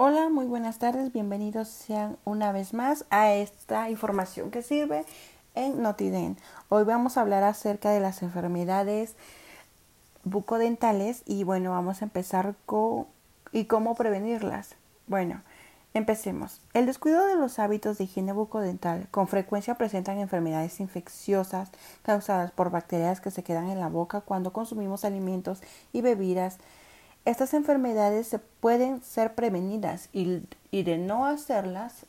Hola, muy buenas tardes, bienvenidos sean una vez más a esta información que sirve en Notiden. Hoy vamos a hablar acerca de las enfermedades bucodentales y bueno, vamos a empezar con y cómo prevenirlas. Bueno, empecemos. El descuido de los hábitos de higiene bucodental con frecuencia presentan enfermedades infecciosas causadas por bacterias que se quedan en la boca cuando consumimos alimentos y bebidas estas enfermedades se pueden ser prevenidas y, de no hacerlas,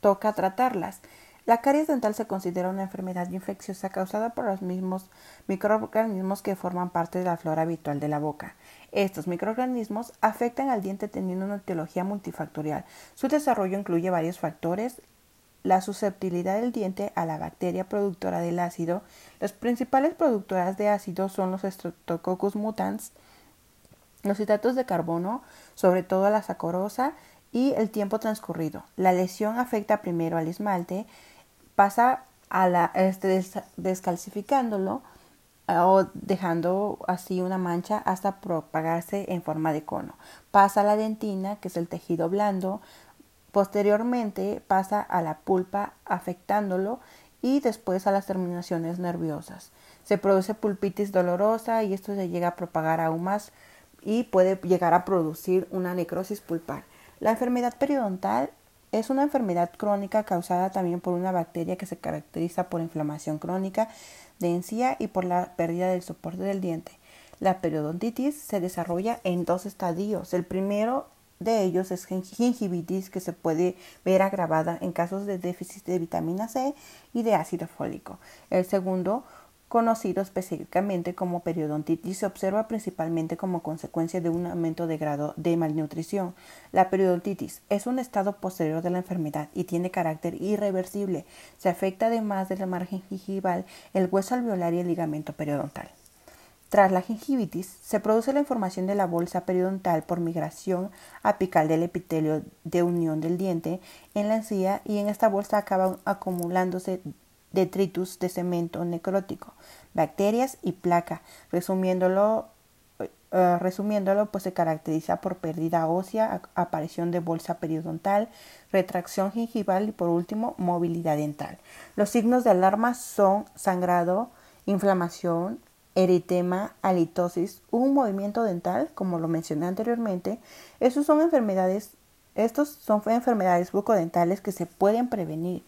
toca tratarlas. La caries dental se considera una enfermedad infecciosa causada por los mismos microorganismos que forman parte de la flora habitual de la boca. Estos microorganismos afectan al diente teniendo una etiología multifactorial. Su desarrollo incluye varios factores, la susceptibilidad del diente a la bacteria productora del ácido. Las principales productoras de ácido son los Streptococcus mutans, los hidratos de carbono, sobre todo la sacorosa, y el tiempo transcurrido. La lesión afecta primero al esmalte, pasa a la este, descalcificándolo o dejando así una mancha hasta propagarse en forma de cono. Pasa a la dentina, que es el tejido blando, posteriormente pasa a la pulpa afectándolo y después a las terminaciones nerviosas. Se produce pulpitis dolorosa y esto se llega a propagar aún más y puede llegar a producir una necrosis pulpar. La enfermedad periodontal es una enfermedad crónica causada también por una bacteria que se caracteriza por inflamación crónica de encía y por la pérdida del soporte del diente. La periodontitis se desarrolla en dos estadios. El primero de ellos es gingivitis que se puede ver agravada en casos de déficit de vitamina C y de ácido fólico. El segundo conocido específicamente como periodontitis, se observa principalmente como consecuencia de un aumento de grado de malnutrición. La periodontitis es un estado posterior de la enfermedad y tiene carácter irreversible. Se afecta además de la margen gingival, el hueso alveolar y el ligamento periodontal. Tras la gingivitis, se produce la información de la bolsa periodontal por migración apical del epitelio de unión del diente en la encía y en esta bolsa acaban acumulándose detritus de cemento necrótico, bacterias y placa. Resumiéndolo, eh, resumiéndolo, pues se caracteriza por pérdida ósea, aparición de bolsa periodontal, retracción gingival y por último movilidad dental. Los signos de alarma son sangrado, inflamación, eritema, halitosis, un movimiento dental, como lo mencioné anteriormente. Estos son enfermedades, estos son enfermedades bucodentales que se pueden prevenir.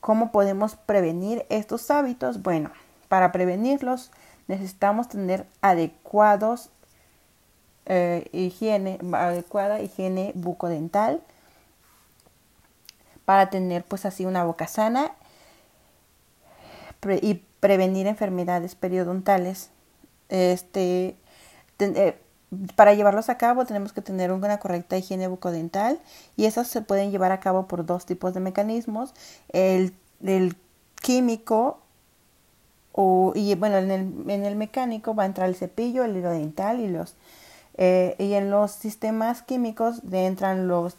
¿Cómo podemos prevenir estos hábitos? Bueno, para prevenirlos necesitamos tener adecuados eh, higiene, adecuada higiene bucodental para tener pues así una boca sana y prevenir enfermedades periodontales. Este, eh, para llevarlos a cabo tenemos que tener una correcta higiene bucodental y esas se pueden llevar a cabo por dos tipos de mecanismos. El, químico o, y bueno, en el, mecánico va a entrar el cepillo, el hilo dental y los eh, y en los sistemas químicos entran los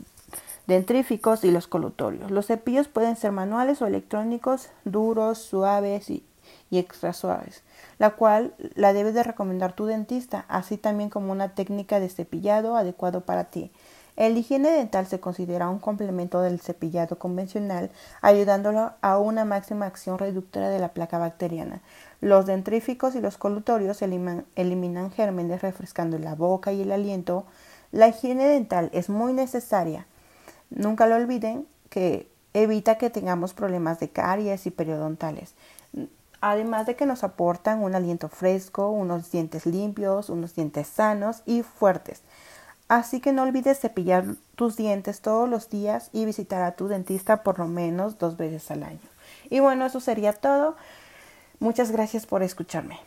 dentríficos y los colutorios. Los cepillos pueden ser manuales o electrónicos, duros, suaves y, y extra suaves la cual la debes de recomendar tu dentista, así también como una técnica de cepillado adecuado para ti. El higiene dental se considera un complemento del cepillado convencional, ayudándolo a una máxima acción reductora de la placa bacteriana. Los dentríficos y los colutorios eliminan gérmenes refrescando la boca y el aliento. La higiene dental es muy necesaria. Nunca lo olviden que evita que tengamos problemas de caries y periodontales además de que nos aportan un aliento fresco, unos dientes limpios, unos dientes sanos y fuertes. Así que no olvides cepillar tus dientes todos los días y visitar a tu dentista por lo menos dos veces al año. Y bueno, eso sería todo. Muchas gracias por escucharme.